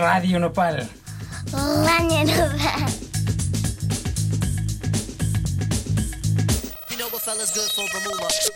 Radio Nopal. Radio Nopal. You know what fella's good for the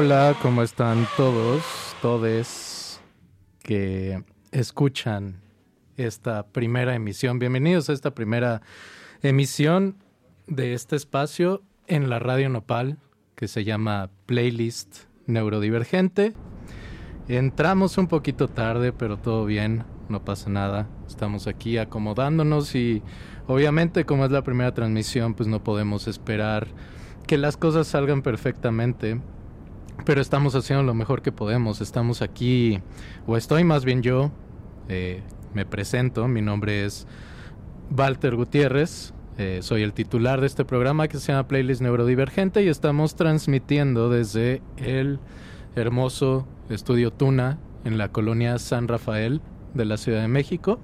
Hola, ¿cómo están todos, todes que escuchan esta primera emisión? Bienvenidos a esta primera emisión de este espacio en la Radio Nopal que se llama Playlist Neurodivergente. Entramos un poquito tarde, pero todo bien, no pasa nada. Estamos aquí acomodándonos y obviamente como es la primera transmisión, pues no podemos esperar que las cosas salgan perfectamente. Pero estamos haciendo lo mejor que podemos. Estamos aquí, o estoy más bien yo, eh, me presento, mi nombre es Walter Gutiérrez, eh, soy el titular de este programa que se llama Playlist Neurodivergente y estamos transmitiendo desde el hermoso estudio Tuna en la colonia San Rafael de la Ciudad de México.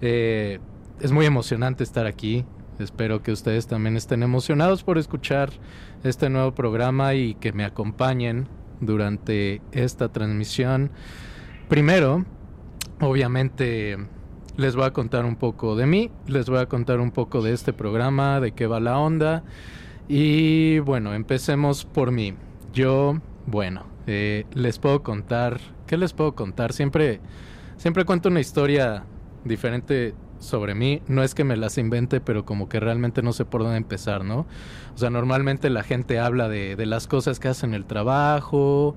Eh, es muy emocionante estar aquí. Espero que ustedes también estén emocionados por escuchar este nuevo programa y que me acompañen durante esta transmisión. Primero, obviamente les voy a contar un poco de mí, les voy a contar un poco de este programa, de qué va la onda. Y bueno, empecemos por mí. Yo, bueno, eh, les puedo contar ¿qué les puedo contar? Siempre, siempre cuento una historia diferente sobre mí. No es que me las invente, pero como que realmente no sé por dónde empezar, ¿no? O sea, normalmente la gente habla de, de las cosas que hace en el trabajo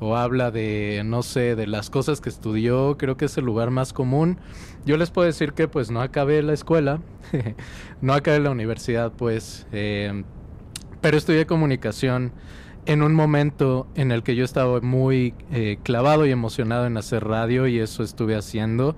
o habla de, no sé, de las cosas que estudió, creo que es el lugar más común. Yo les puedo decir que pues no acabé la escuela, no acabé la universidad, pues, eh, pero estudié comunicación en un momento en el que yo estaba muy eh, clavado y emocionado en hacer radio y eso estuve haciendo.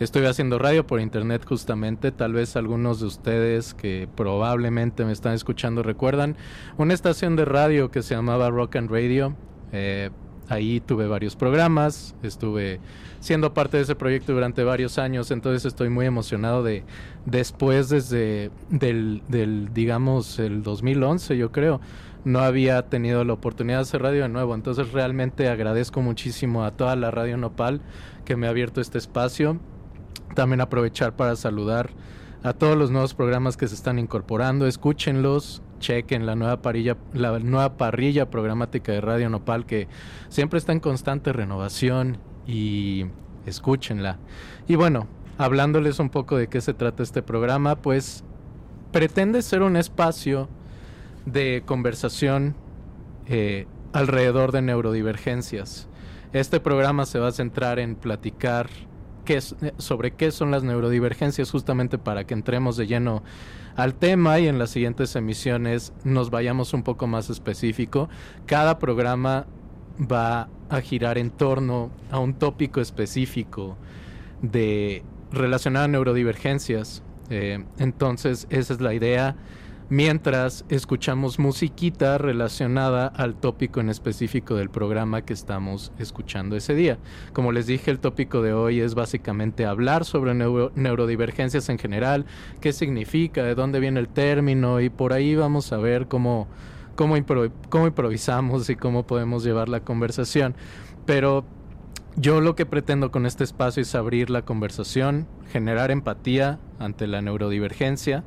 Estuve haciendo radio por internet justamente, tal vez algunos de ustedes que probablemente me están escuchando recuerdan una estación de radio que se llamaba Rock and Radio. Eh, ahí tuve varios programas, estuve siendo parte de ese proyecto durante varios años, entonces estoy muy emocionado de después desde del, del digamos el 2011 yo creo no había tenido la oportunidad de hacer radio de nuevo, entonces realmente agradezco muchísimo a toda la radio Nopal que me ha abierto este espacio. También aprovechar para saludar a todos los nuevos programas que se están incorporando, escúchenlos, chequen la nueva parrilla, la nueva parrilla programática de Radio Nopal que siempre está en constante renovación y escúchenla. Y bueno, hablándoles un poco de qué se trata este programa, pues pretende ser un espacio de conversación eh, alrededor de neurodivergencias. Este programa se va a centrar en platicar qué eh, sobre qué son las neurodivergencias justamente para que entremos de lleno al tema y en las siguientes emisiones nos vayamos un poco más específico. Cada programa va a girar en torno a un tópico específico de relacionado a neurodivergencias. Eh, entonces, esa es la idea mientras escuchamos musiquita relacionada al tópico en específico del programa que estamos escuchando ese día. Como les dije, el tópico de hoy es básicamente hablar sobre neuro- neurodivergencias en general, qué significa, de dónde viene el término y por ahí vamos a ver cómo, cómo, cómo improvisamos y cómo podemos llevar la conversación. Pero yo lo que pretendo con este espacio es abrir la conversación, generar empatía ante la neurodivergencia,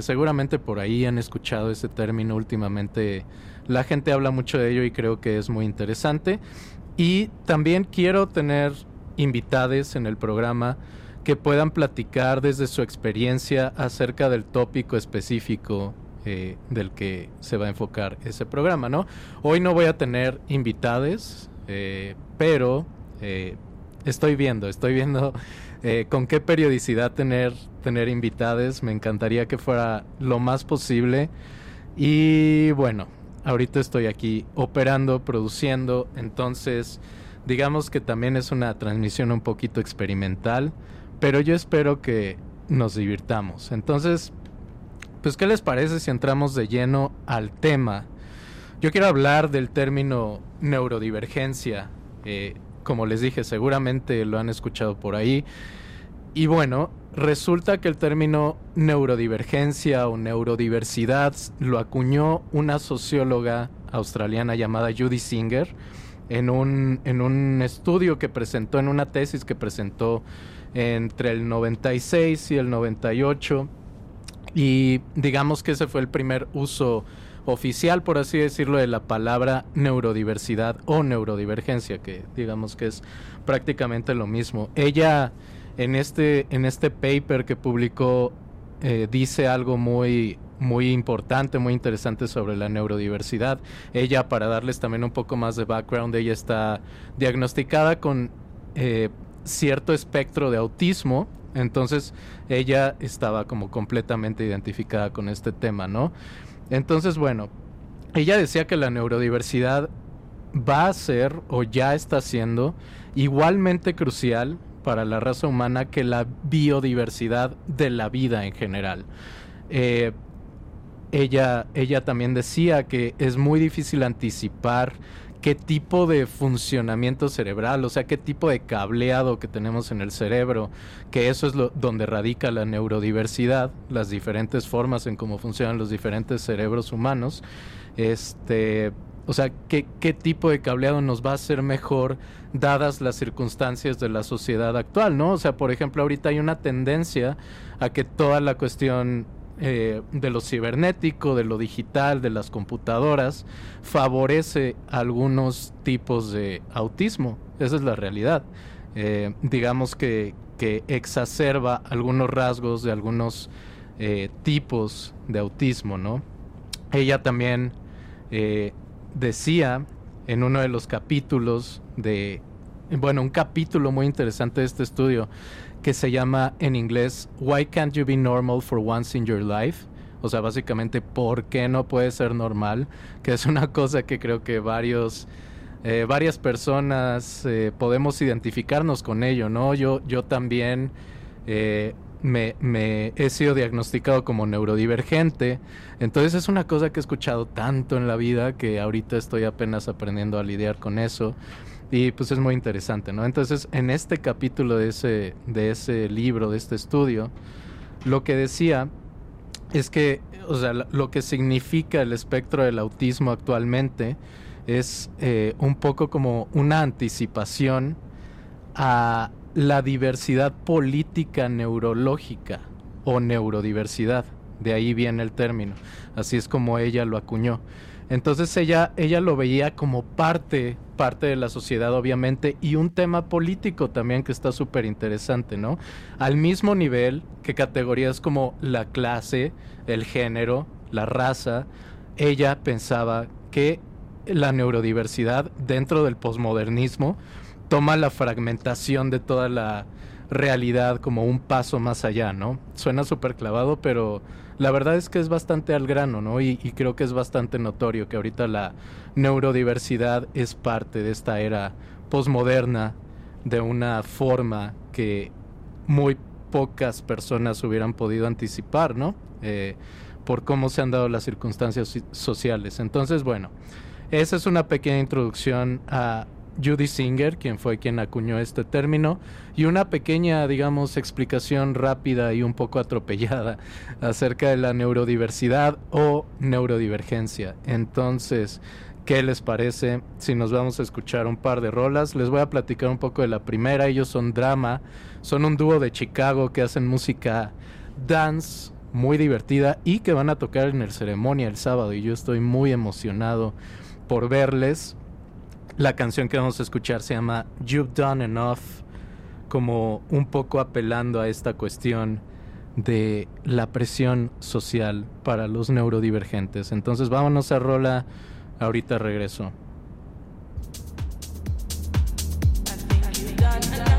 seguramente por ahí han escuchado ese término últimamente. La gente habla mucho de ello y creo que es muy interesante. Y también quiero tener invitades en el programa que puedan platicar desde su experiencia acerca del tópico específico eh, del que se va a enfocar ese programa, ¿no? Hoy no voy a tener invitades, eh, pero eh, estoy viendo, estoy viendo con qué periodicidad tener, tener invitades. Me encantaría que fuera lo más posible. Y bueno, ahorita estoy aquí operando, produciendo, entonces digamos que también es una transmisión un poquito experimental, pero yo espero que nos divirtamos. Entonces, pues ¿qué les parece si entramos de lleno al tema? Yo quiero hablar del término neurodivergencia. Eh, como les dije, seguramente lo han escuchado por ahí. Y bueno, resulta que el término neurodivergencia o neurodiversidad lo acuñó una socióloga australiana llamada Judy Singer en un, en un estudio que presentó, en una tesis que presentó entre el 96 y el 98. Y digamos que ese fue el primer uso oficial, por así decirlo, de la palabra neurodiversidad o neurodivergencia, que digamos que es prácticamente lo mismo. Ella en este, en este paper que publicó eh, dice algo muy, muy importante, muy interesante sobre la neurodiversidad. Ella, para darles también un poco más de background, ella está diagnosticada con eh, cierto espectro de autismo. Entonces ella estaba como completamente identificada con este tema, ¿no? Entonces, bueno, ella decía que la neurodiversidad va a ser o ya está siendo igualmente crucial para la raza humana que la biodiversidad de la vida en general. Eh, ella, ella también decía que es muy difícil anticipar qué tipo de funcionamiento cerebral, o sea, qué tipo de cableado que tenemos en el cerebro, que eso es lo, donde radica la neurodiversidad, las diferentes formas en cómo funcionan los diferentes cerebros humanos. Este, o sea, ¿qué, qué tipo de cableado nos va a hacer mejor dadas las circunstancias de la sociedad actual, ¿no? O sea, por ejemplo, ahorita hay una tendencia a que toda la cuestión eh, de lo cibernético, de lo digital, de las computadoras, favorece algunos tipos de autismo. Esa es la realidad. Eh, digamos que, que exacerba algunos rasgos de algunos eh, tipos de autismo, ¿no? Ella también decía en uno de los capítulos de, bueno, un capítulo muy interesante de este estudio que se llama en inglés Why Can't You Be Normal for Once in Your Life? O sea, básicamente, ¿por qué no puede ser normal? Que es una cosa que creo que varios, eh, varias personas eh, podemos identificarnos con ello, ¿no? Yo, yo también eh, me, me he sido diagnosticado como neurodivergente, entonces es una cosa que he escuchado tanto en la vida que ahorita estoy apenas aprendiendo a lidiar con eso. Y pues es muy interesante, ¿no? Entonces, en este capítulo de ese, de ese libro, de este estudio, lo que decía es que, o sea, lo que significa el espectro del autismo actualmente es eh, un poco como una anticipación a la diversidad política neurológica o neurodiversidad. De ahí viene el término. Así es como ella lo acuñó. Entonces ella, ella lo veía como parte, parte de la sociedad, obviamente, y un tema político también que está súper interesante, ¿no? Al mismo nivel que categorías como la clase, el género, la raza, ella pensaba que la neurodiversidad dentro del posmodernismo toma la fragmentación de toda la realidad como un paso más allá, ¿no? Suena súper clavado, pero la verdad es que es bastante al grano, ¿no? Y, y creo que es bastante notorio que ahorita la neurodiversidad es parte de esta era posmoderna de una forma que muy pocas personas hubieran podido anticipar, ¿no? Eh, por cómo se han dado las circunstancias sociales. Entonces, bueno, esa es una pequeña introducción a Judy Singer, quien fue quien acuñó este término, y una pequeña, digamos, explicación rápida y un poco atropellada acerca de la neurodiversidad o neurodivergencia. Entonces, ¿qué les parece si nos vamos a escuchar un par de rolas? Les voy a platicar un poco de la primera. Ellos son Drama, son un dúo de Chicago que hacen música dance muy divertida y que van a tocar en el ceremonia el sábado y yo estoy muy emocionado por verles. La canción que vamos a escuchar se llama You've Done Enough, como un poco apelando a esta cuestión de la presión social para los neurodivergentes. Entonces vámonos a rola, ahorita regreso. If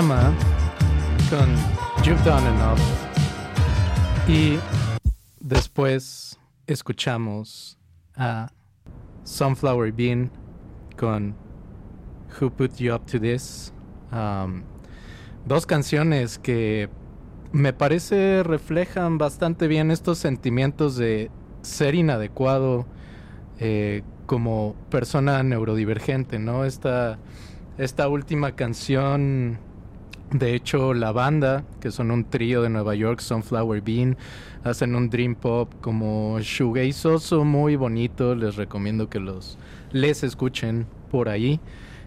con You've Done Enough y después escuchamos a Sunflower Bean con Who Put You Up to This. Um, dos canciones que me parece reflejan bastante bien estos sentimientos de ser inadecuado eh, como persona neurodivergente, ¿no? Esta, esta última canción, de hecho, la banda, que son un trío de Nueva York, Sunflower Bean, hacen un dream pop como shoegazeoso muy bonito. Les recomiendo que los les escuchen por ahí.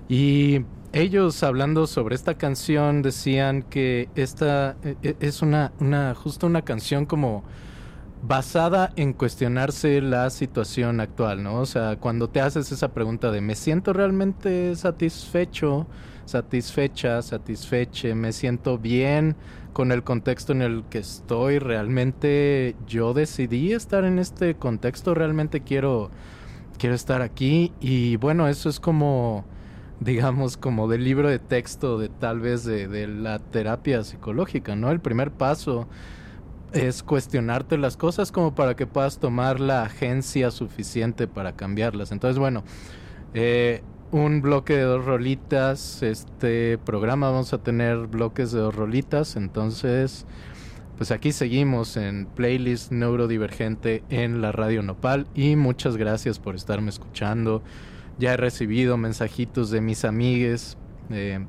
Y ellos hablando sobre esta canción decían que esta eh, eh, es una, una justo una canción como basada en cuestionarse la situación actual, ¿no? O sea, cuando te haces esa pregunta de ¿me siento realmente satisfecho, satisfecha, satisfeche, me siento bien con el contexto en el que estoy, realmente yo decidí estar en este contexto, realmente quiero quiero estar aquí y bueno, eso es como digamos como del libro de texto de tal vez de, la terapia psicológica, ¿no? El primer paso es cuestionarte las cosas como para que puedas tomar la agencia suficiente para cambiarlas. Entonces, bueno, eh, un bloque de dos rolitas. Este programa vamos a tener bloques de dos rolitas. Entonces, pues aquí seguimos en playlist neurodivergente en la radio Nopal. Y muchas gracias por estarme escuchando. Ya he recibido mensajitos de mis amigues. eh,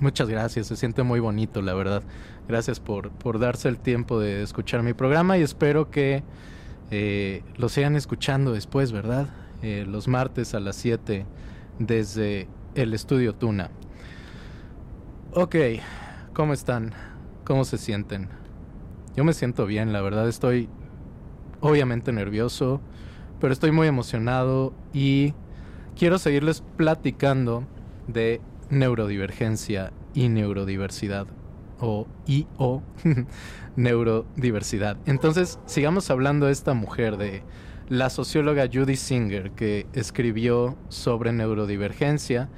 muchas gracias, se siente muy bonito, la verdad. Gracias por, por darse el tiempo de escuchar mi programa y espero que eh, lo sigan escuchando después, ¿verdad? Eh, los martes a las 7 desde el estudio Tuna. Ok, ¿cómo están? ¿Cómo se sienten? Yo me siento bien, la verdad estoy obviamente nervioso, pero estoy muy emocionado y quiero seguirles platicando de neurodivergencia y neurodiversidad o y o neurodiversidad. Entonces, sigamos hablando de esta mujer de la socióloga Judy Singer que escribió sobre neurodivergencia.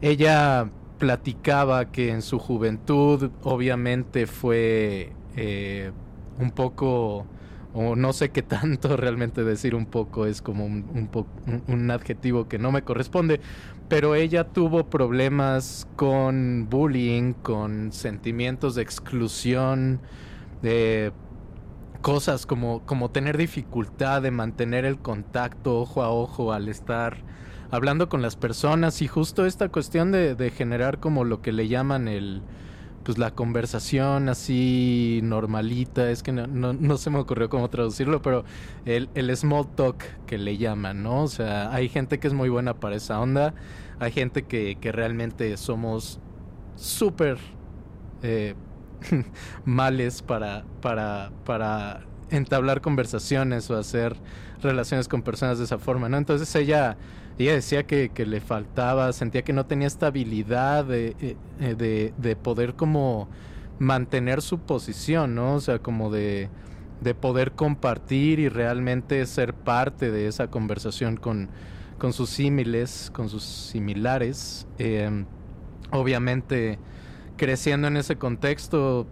Ella platicaba que en su juventud obviamente fue eh, un poco o no sé qué tanto realmente decir un poco es como un, un, adjetivo que no me corresponde, pero ella tuvo problemas con bullying, con sentimientos de exclusión, de cosas como, como tener dificultad de mantener el contacto ojo a ojo al estar hablando con las personas y justo esta cuestión de, de generar como lo que le llaman el pues la conversación así normalita, es que no, no, no se me ocurrió cómo traducirlo, pero el, el small talk que le llaman, ¿no? O sea, hay gente que es muy buena para esa onda, hay gente que, que realmente somos súper eh, males para, para, para entablar conversaciones o hacer relaciones con personas de esa forma, ¿no? Entonces ella, ella decía que, le faltaba, sentía que no tenía esta habilidad de, eh, eh, de, de poder como mantener su posición, ¿no? O sea, como de, de poder compartir y realmente ser parte de esa conversación con, con sus símiles, con sus similares. Eh, obviamente, creciendo en ese contexto,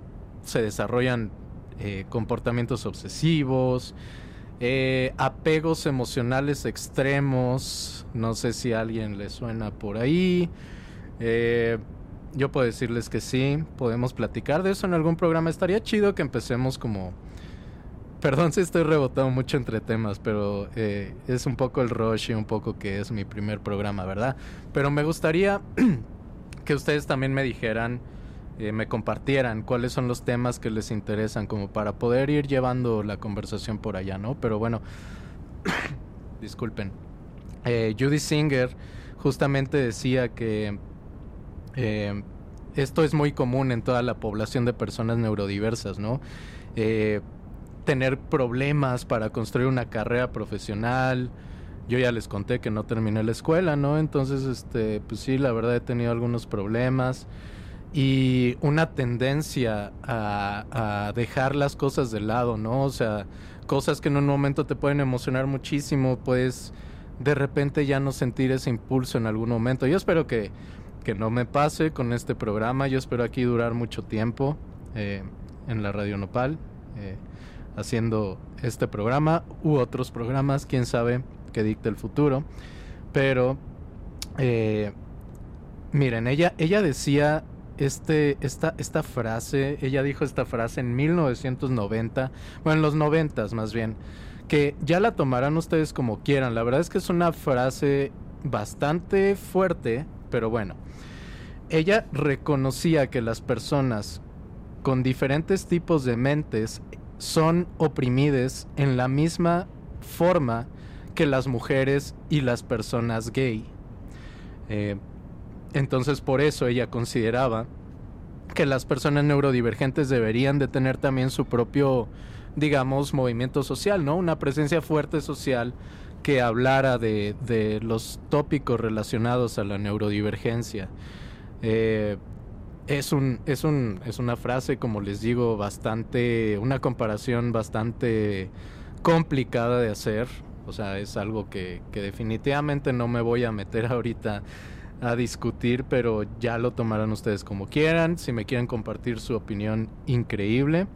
se desarrollan eh, comportamientos obsesivos, eh, apegos emocionales extremos, no sé si a alguien le suena por ahí. Eh, yo puedo decirles que sí, podemos platicar de eso en algún programa. Estaría chido que empecemos como... Perdón si estoy rebotando mucho entre temas, pero eh, es un poco el rush y un poco que es mi primer programa, ¿verdad? Pero me gustaría que ustedes también me dijeran, eh, me compartieran cuáles son los temas que les interesan, como para poder ir llevando la conversación por allá, ¿no? Pero bueno, disculpen. Eh, Judy Singer justamente decía que eh, esto es muy común en toda la población de personas neurodiversas, ¿no? Eh, tener problemas para construir una carrera profesional. Yo ya les conté que no terminé la escuela, ¿no? Entonces, este, pues sí, la verdad he tenido algunos problemas y una tendencia a, dejar las cosas de lado, ¿no? O sea, cosas que en un momento te pueden emocionar muchísimo, pues de repente ya no sentir ese impulso en algún momento. Yo espero que, que no me pase con este programa, yo espero aquí durar mucho tiempo eh, en la Radio Nopal, eh, haciendo este programa u otros programas, quién sabe qué dicta el futuro. Pero, eh, miren, ella, ella decía este, esta, esta frase, ella dijo esta frase en 1990, bueno, en los 90 más bien, que ya la tomarán ustedes como quieran. La verdad es que es una frase bastante fuerte, pero bueno. Ella reconocía que las personas con diferentes tipos de mentes son oprimidas en la misma forma que las mujeres y las personas gay. Eh, entonces por eso ella consideraba que las personas neurodivergentes deberían de tener también su propio digamos, movimiento social, ¿no? Una presencia fuerte social que hablara de, de los tópicos relacionados a la neurodivergencia. Eh, es, un, es, un, es una frase, como les digo, bastante, una comparación bastante complicada de hacer. O sea, es algo que, que definitivamente no me voy a meter ahorita a discutir, pero ya lo tomarán ustedes como quieran. Si me quieren compartir su opinión, increíble.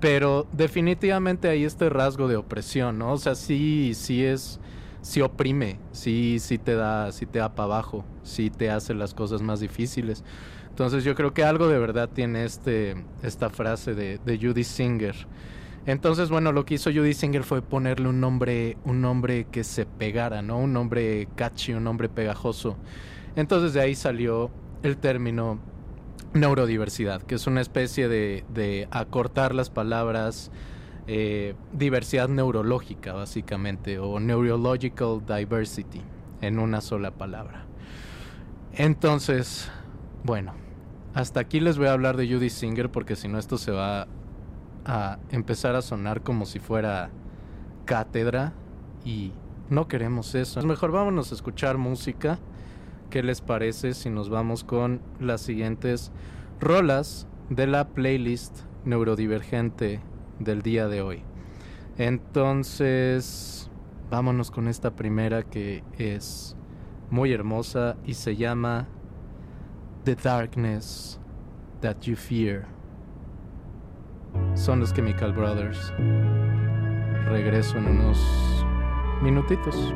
Pero definitivamente hay este rasgo de opresión, ¿no? O sea, sí, sí es, sí oprime, sí, sí te da, sí te da para abajo, sí te hace las cosas más difíciles. Entonces yo creo que algo de verdad tiene este, esta frase de, de Judy Singer. Entonces, bueno, lo que hizo Judy Singer fue ponerle un nombre, un nombre que se pegara, ¿no? Un nombre catchy, un nombre pegajoso. Entonces de ahí salió el término neurodiversidad, que es una especie de, de acortar las palabras eh, diversidad neurológica, básicamente, o neurological diversity, en una sola palabra. Entonces, bueno, hasta aquí les voy a hablar de Judy Singer porque si no esto se va a empezar a sonar como si fuera cátedra y no queremos eso. Mejor vámonos a escuchar música. ¿Qué les parece si nos vamos con las siguientes rolas de la playlist neurodivergente del día de hoy? Entonces, vámonos con esta primera que es muy hermosa y se llama The Darkness That You Fear. Son los Chemical Brothers. Regreso en unos minutitos.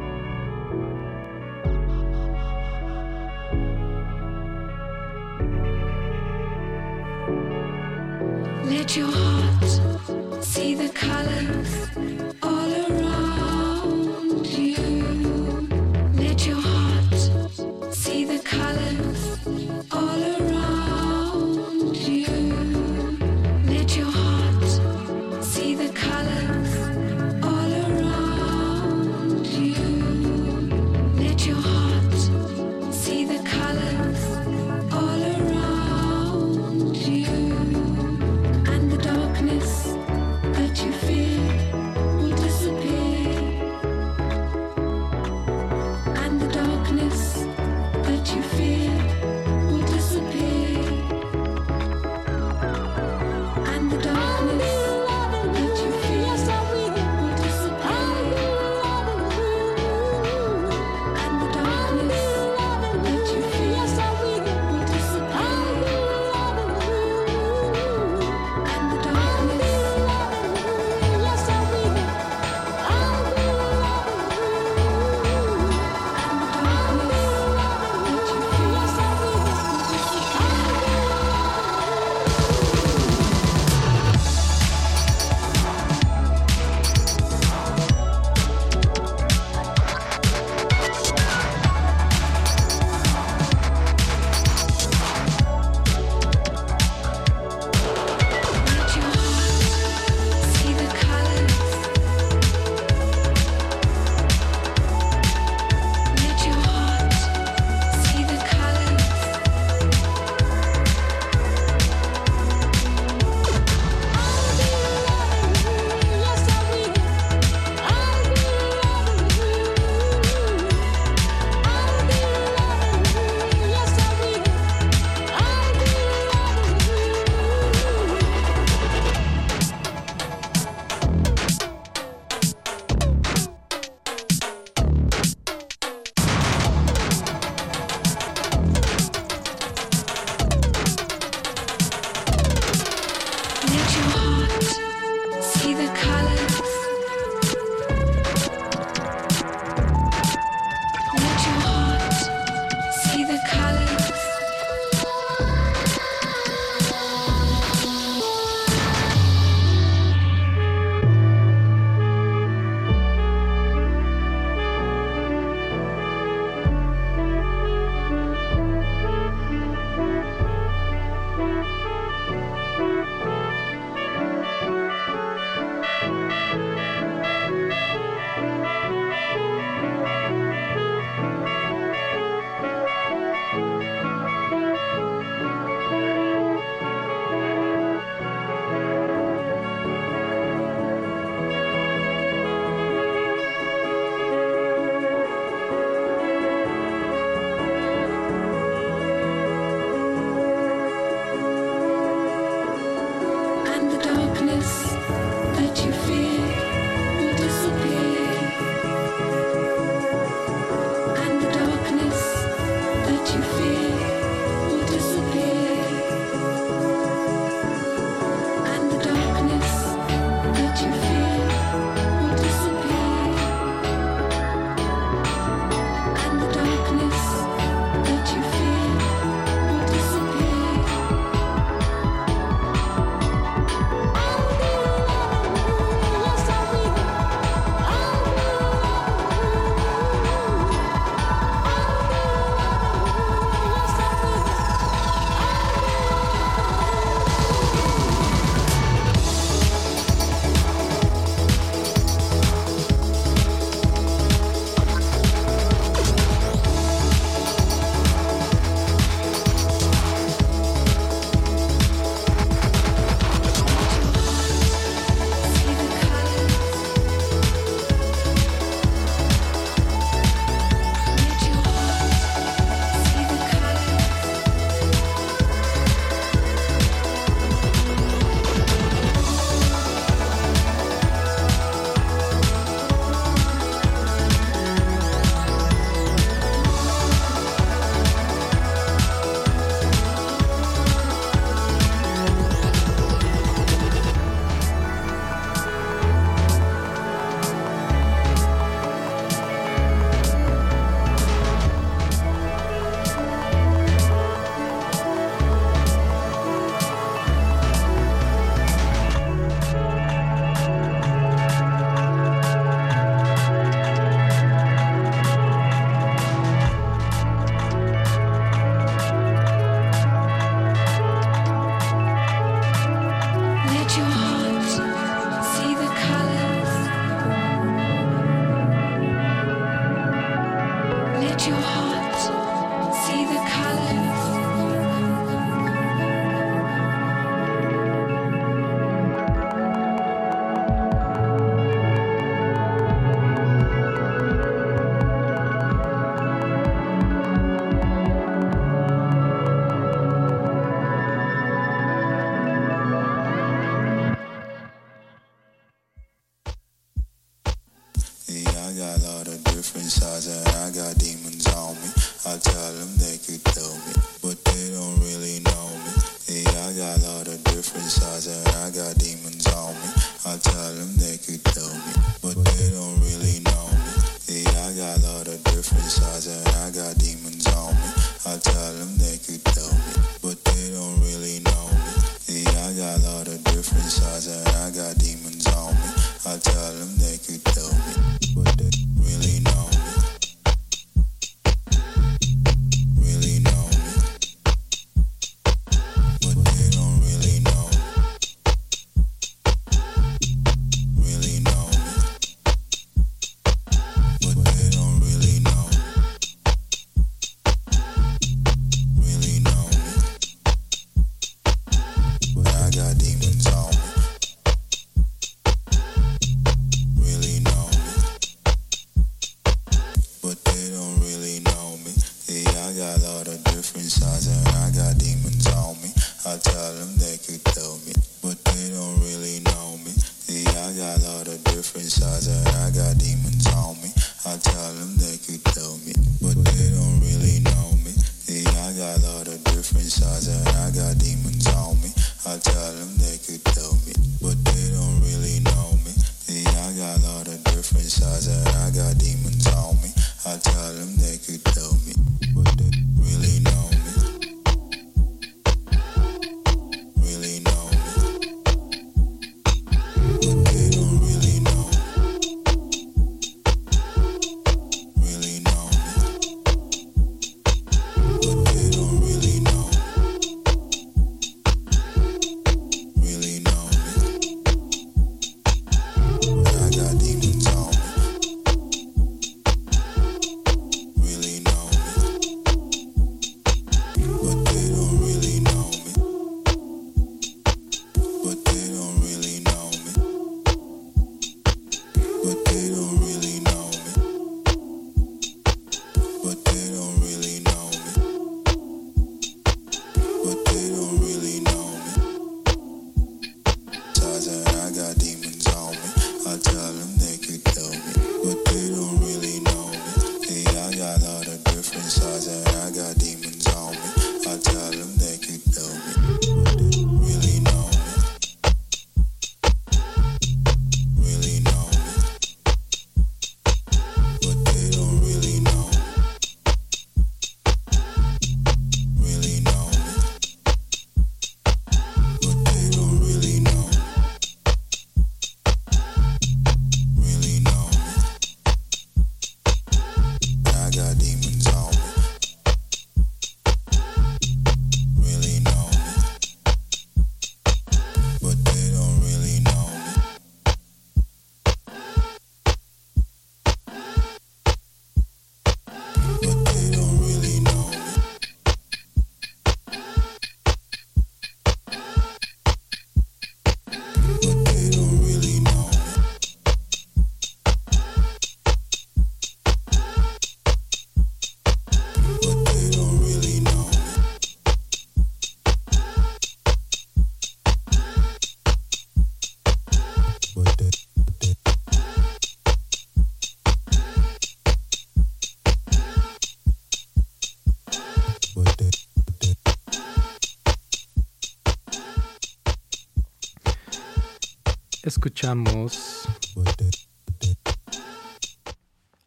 Escuchamos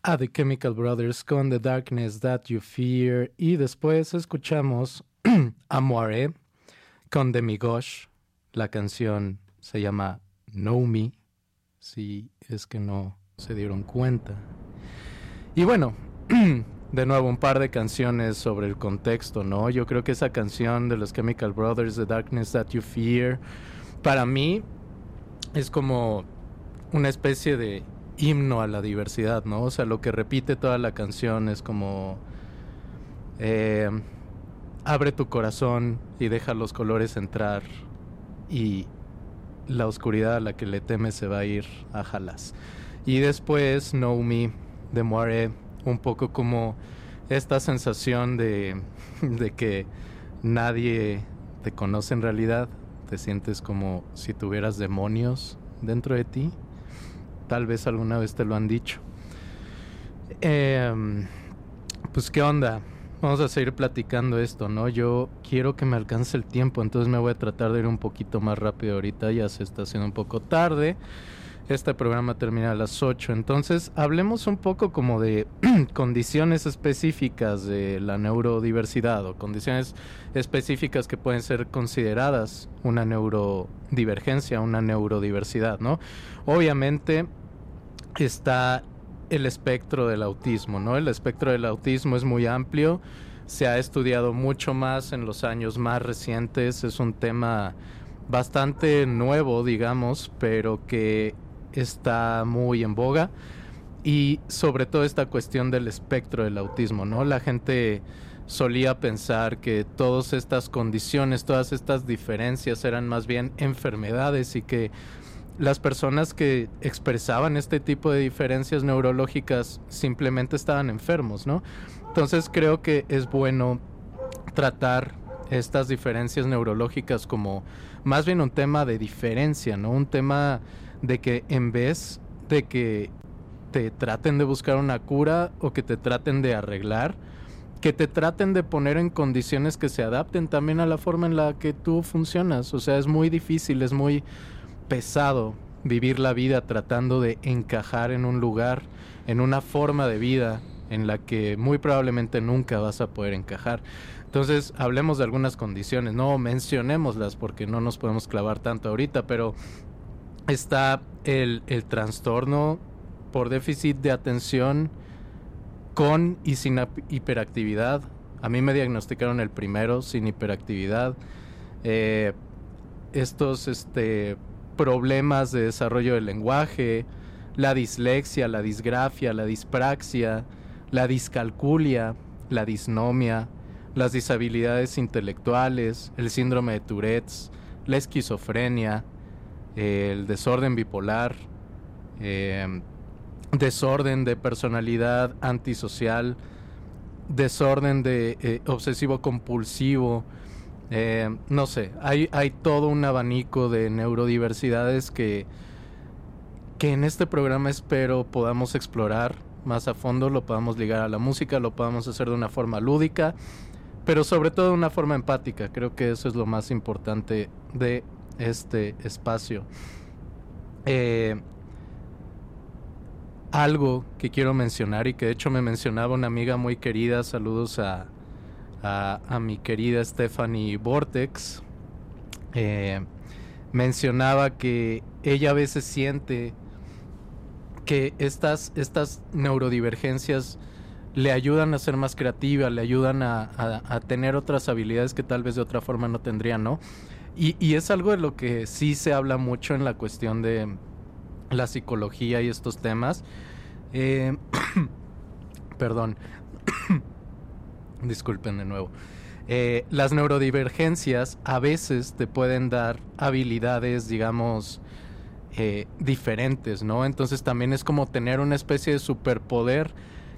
a The Chemical Brothers con The Darkness That You Fear y después escuchamos a Moiré con Demigosh. La canción se llama Know Me, si es que no se dieron cuenta. Y bueno, de nuevo un par de canciones sobre el contexto, ¿no? Yo creo que esa canción de los Chemical Brothers, The Darkness That You Fear, para mí es como una especie de himno a la diversidad, ¿no? O sea, lo que repite toda la canción es como eh, abre tu corazón y deja los colores entrar y la oscuridad a la que le temes se va a ir a jalas. Y después Know Me de un poco como esta sensación de, de que nadie te conoce en realidad, te sientes como si tuvieras demonios dentro de ti. Tal vez alguna vez te lo han dicho. Em, pues qué onda. Vamos a seguir platicando esto, ¿no? Yo quiero que me alcance el tiempo, entonces me voy a tratar de ir un poquito más rápido ahorita, ya se está haciendo un poco tarde. Este programa termina a las 8, entonces hablemos un poco como de condiciones específicas de la neurodiversidad o condiciones específicas que pueden ser consideradas una neurodivergencia, una neurodiversidad, ¿no? Obviamente está el espectro del autismo, ¿no? El espectro del autismo es muy amplio, se ha estudiado mucho más en los años más recientes, es un tema bastante nuevo, digamos, pero que está muy en boga y sobre todo esta cuestión del espectro del autismo, ¿no? La gente solía pensar que todas estas condiciones, todas estas diferencias eran más bien enfermedades y que las personas que expresaban este tipo de diferencias neurológicas simplemente estaban enfermos, ¿no? Entonces creo que es bueno tratar estas diferencias neurológicas como más bien un tema de diferencia, ¿no? Un tema de que en vez de que te traten de buscar una cura o que te traten de arreglar, que te traten de poner en condiciones que se adapten también a la forma en la que tú funcionas. O sea, es muy difícil, es muy pesado vivir la vida tratando de encajar en un lugar, en una forma de vida en la que muy probablemente nunca vas a poder encajar. Entonces, hablemos de algunas condiciones, no mencionémoslas porque no nos podemos clavar tanto ahorita, pero está el, el trastorno por déficit de atención con y sin hiperactividad. A mí me diagnosticaron el primero sin hiperactividad. Eh, estos este, problemas de desarrollo del lenguaje, la dislexia, la disgrafia, la dispraxia, la discalculia, la disnomia, las disabilidades intelectuales, el síndrome de Tourette's, la esquizofrenia, el desorden bipolar, eh, desorden de personalidad antisocial, desorden de eh, obsesivo compulsivo, eh, no sé, hay, hay todo un abanico de neurodiversidades que, que en este programa espero podamos explorar más a fondo, lo podamos ligar a la música, lo podamos hacer de una forma lúdica, pero sobre todo de una forma empática. Creo que eso es lo más importante de este espacio. Eh, algo que quiero mencionar y que de hecho me mencionaba una amiga muy querida, saludos a, a, mi querida Stephanie Vortex, eh, mencionaba que ella a veces siente que estas, estas neurodivergencias le ayudan a ser más creativa, le ayudan a, a- a tener otras habilidades que tal vez de otra forma no tendría, ¿no? Y, y es algo de lo que sí se habla mucho en la cuestión de la psicología y estos temas. Eh, perdón. Disculpen de nuevo. Eh, las neurodivergencias a veces te pueden dar habilidades, digamos, eh, diferentes, ¿no? Entonces también es como tener una especie de superpoder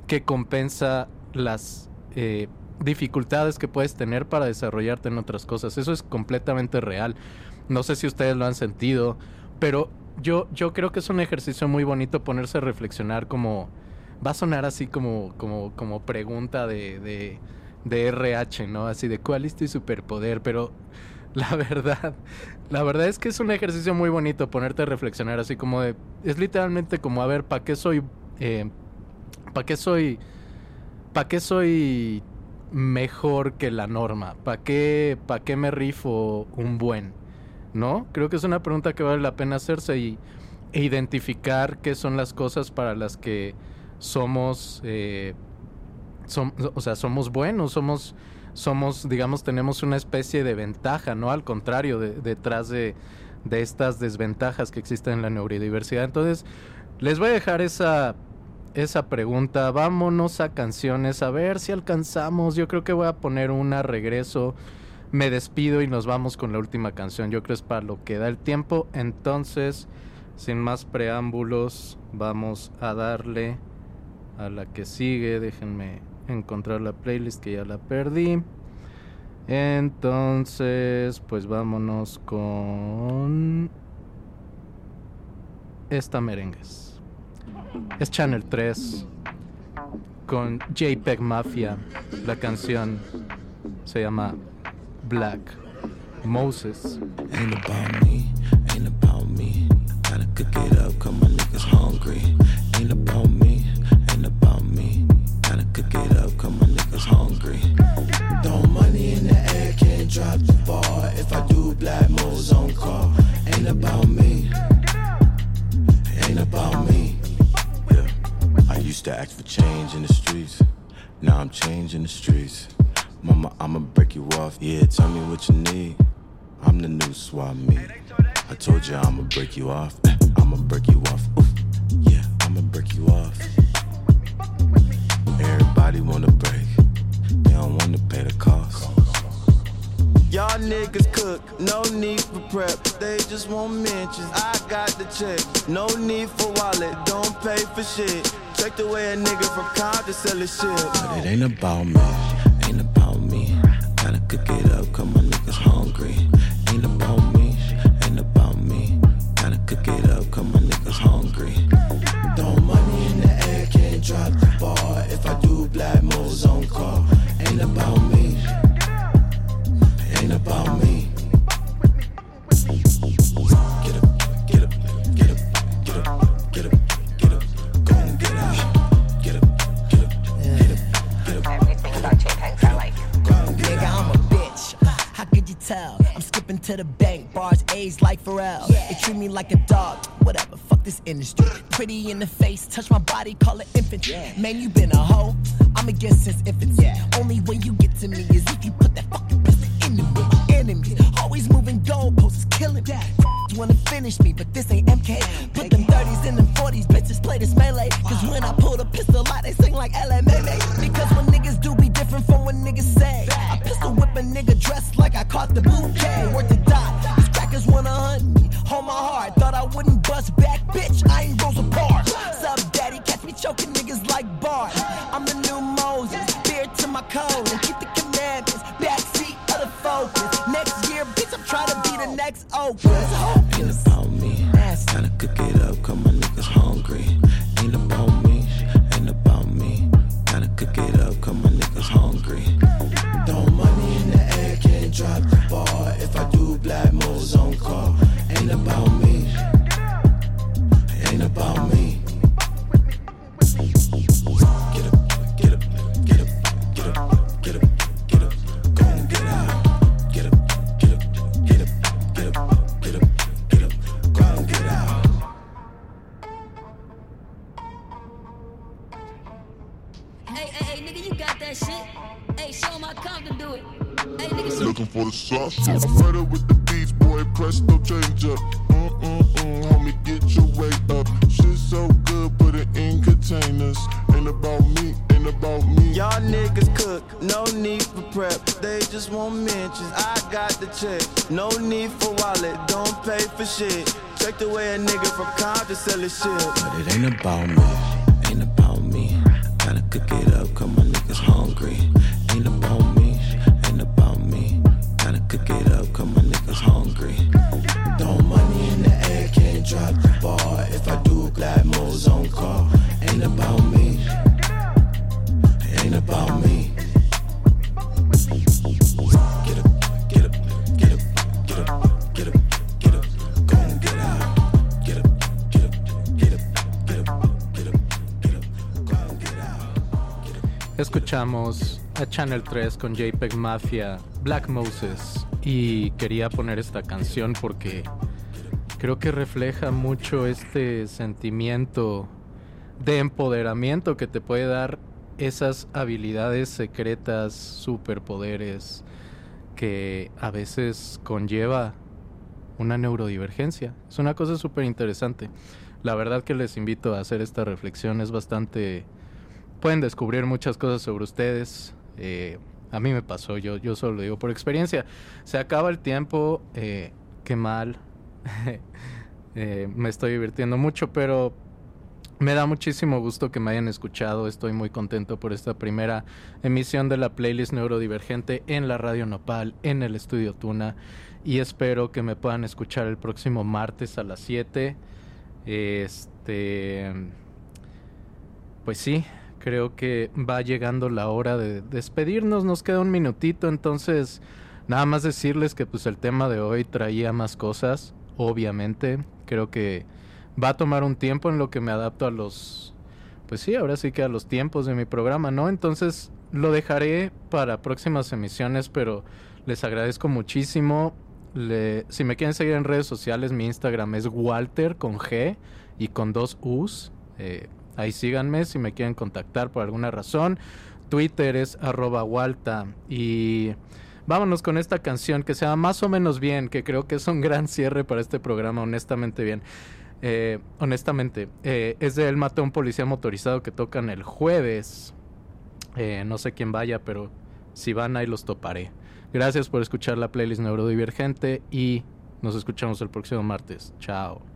que compensa las eh, dificultades que puedes tener para desarrollarte en otras cosas. Eso es completamente real. No sé si ustedes lo han sentido, pero yo, yo creo que es un ejercicio muy bonito ponerse a reflexionar como... Va a sonar así como, como, como pregunta de, de, de RH, ¿no? Así de cuál es tu superpoder, pero la verdad, la verdad es que es un ejercicio muy bonito ponerte a reflexionar así como de... Es literalmente como, a ver, ¿para qué soy... Eh, ¿Para qué soy... ¿Para qué soy mejor que la norma? ¿Para qué, ¿Para qué me rifo un buen? ¿No? Creo que es una pregunta que vale la pena hacerse y, e identificar qué son las cosas para las que somos, eh, o sea, somos buenos, somos, somos, digamos, tenemos una especie de ventaja, ¿no? Al contrario, de- detrás de, de estas desventajas que existen en la neurodiversidad. Entonces, les voy a dejar esa, esa pregunta. Vámonos a canciones, a ver si alcanzamos. Yo creo que voy a poner una regreso. Me despido y nos vamos con la última canción. Yo creo es para lo que da el tiempo. Entonces, sin más preámbulos, vamos a darle a la que sigue. Déjenme encontrar la playlist que ya la perdí. Entonces, pues vámonos con esta merengues. Es Channel 3 con JPEG Mafia. La canción se llama Black Moses. Ain't about me, ain't about me. Gotta cook it up, cause my niggas hungry. Ain't about me, ain't about me. Gotta cook it up, cause my niggas hungry. Throw money in the air, can't drop used to ask for change in the streets. Now I'm changing the streets. Mama, I'ma break you off. Yeah, tell me what you need. I'm the new swap meet. I told you I'ma break you off. I'ma break you off. Yeah, I'ma break you off. Everybody wanna break. They don't wanna pay the cost. Y'all niggas cook, no need for prep. They just want mentions. I got the check, no need for wallet. Don't pay for shit. Check the way a nigga from Compton sell his shit. But it ain't about me, ain't about me. Gotta cook it up, cause my niggas hungry. Ain't about me, ain't about me. Gotta cook it up, cause my niggas hungry. Throw money in the air, can't drop the bar. If I do black moves on call, ain't about me, about me. Uh, I'm skipping to the bank, bars A's like Pharrell. Yeah. They treat me like a dog, whatever, fuck this industry. Pretty in the face, touch my body, call it infant. Yeah. Man, you been a hoe, I'm a guest since infancy. Yeah. Only way you get to me is if you put that killing me. Wanna finish me, but this ain't MK. Put them 30s in them 40s, bitches play this melee. Cause when I pull the pistol out, they sing like LMA. Because when niggas do be different from what niggas say. I pistol whip a nigga dressed like I caught the bouquet. Worth to die. These crackers wanna hunt me. Hold my heart, thought I wouldn't bust back, bitch. I ain't Rosa Parks. Sub daddy, catch me choking niggas like Bart. I'm the new Moses, fear to my code. And keep the commandments, the focus. Next year, bitch, I'm trying to be the next Oprah. Ain't about me. Gotta cook it up, cause my niggas hungry. The sauce. I'm ready with the beats, boy. Presto change up. Mm mm mm, homie, get your weight up. Shit so good, put it in containers. Ain't about me, ain't about me. Y'all niggas cook, no need for prep. They just want mentions. I got the check. No need for wallet, don't pay for shit. Check the way a nigga from Compton sell his shit. But it ain't about me, ain't about me. Gotta cook it up, cause my niggas hungry. Niggas hungry. Throw money in the air, can't drop the bar. If I do glad moves on call, ain't about me, ain't about me. Escuchamos a Channel 3 con JPEG Mafia, Black Moses. Y quería poner esta canción porque creo que refleja mucho este sentimiento de empoderamiento que te puede dar esas habilidades secretas, superpoderes que a veces conlleva una neurodivergencia. Es una cosa súper interesante. La verdad que les invito a hacer esta reflexión. Es bastante... Pueden descubrir muchas cosas sobre ustedes. Eh, a mí me pasó, yo, yo solo lo digo por experiencia. Se acaba el tiempo, eh, qué mal. Eh, me estoy divirtiendo mucho, pero me da muchísimo gusto que me hayan escuchado. Estoy muy contento por esta primera emisión de la playlist neurodivergente en la Radio Nopal, en el estudio Tuna. Y espero que me puedan escuchar el próximo martes a las 7. Este. Pues sí, creo que va llegando la hora de despedirnos. Nos queda un minutito, entonces. Nada más decirles que pues el tema de hoy traía más cosas, obviamente. Creo que va a tomar un tiempo en lo que me adapto a los, pues sí, ahora sí que a los tiempos de mi programa, ¿no? Entonces lo dejaré para próximas emisiones, pero les agradezco muchísimo. Le- si me quieren seguir en redes sociales, mi Instagram es Walter con G y con dos U's. Eh, ahí síganme si me quieren contactar por alguna razón. Twitter es arroba Walta y vámonos con esta canción que se llama Más o menos bien, que creo que es un gran cierre para este programa, honestamente bien. Eh, honestamente, eh, es de El Mató a un Policía Motorizado que tocan el jueves. Eh, no sé quién vaya, pero si van ahí los toparé. Gracias por escuchar la playlist neurodivergente y nos escuchamos el próximo martes. Chao.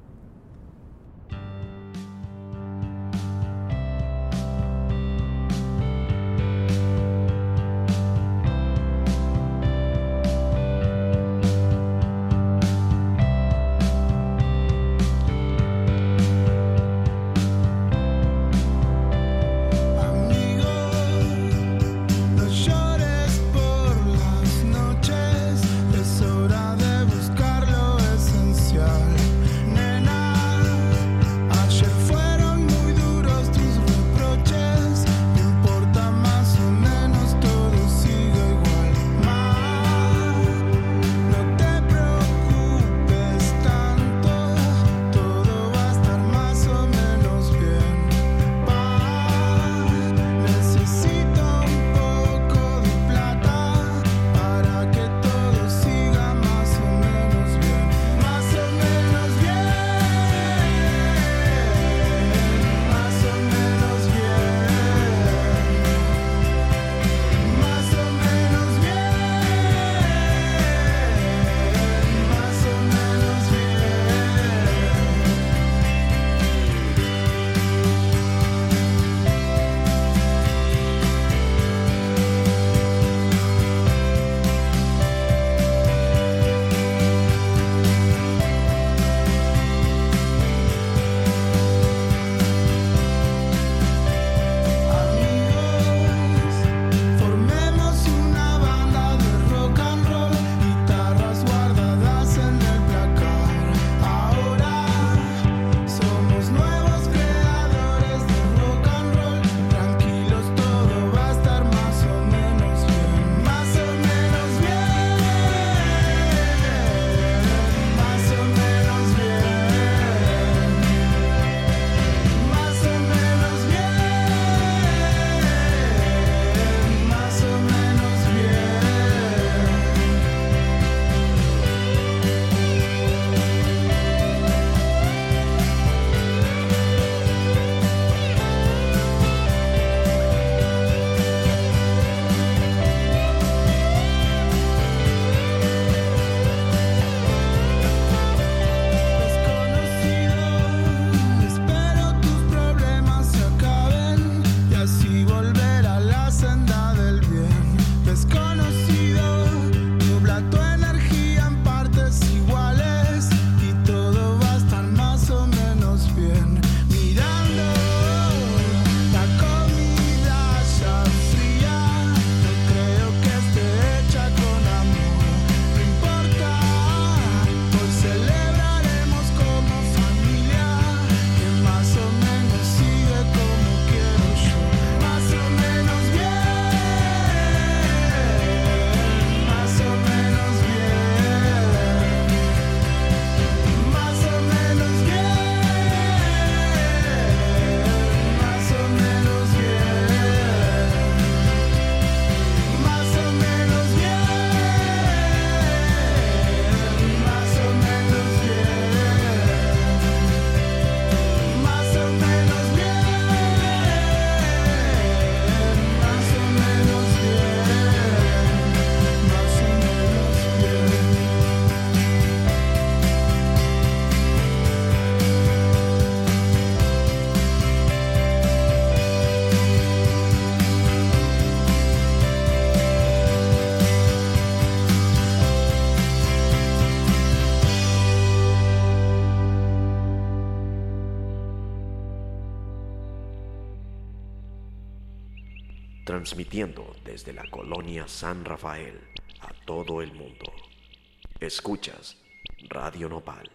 Transmitiendo desde la colonia San Rafael a todo el mundo. Escuchas Radio Nopal.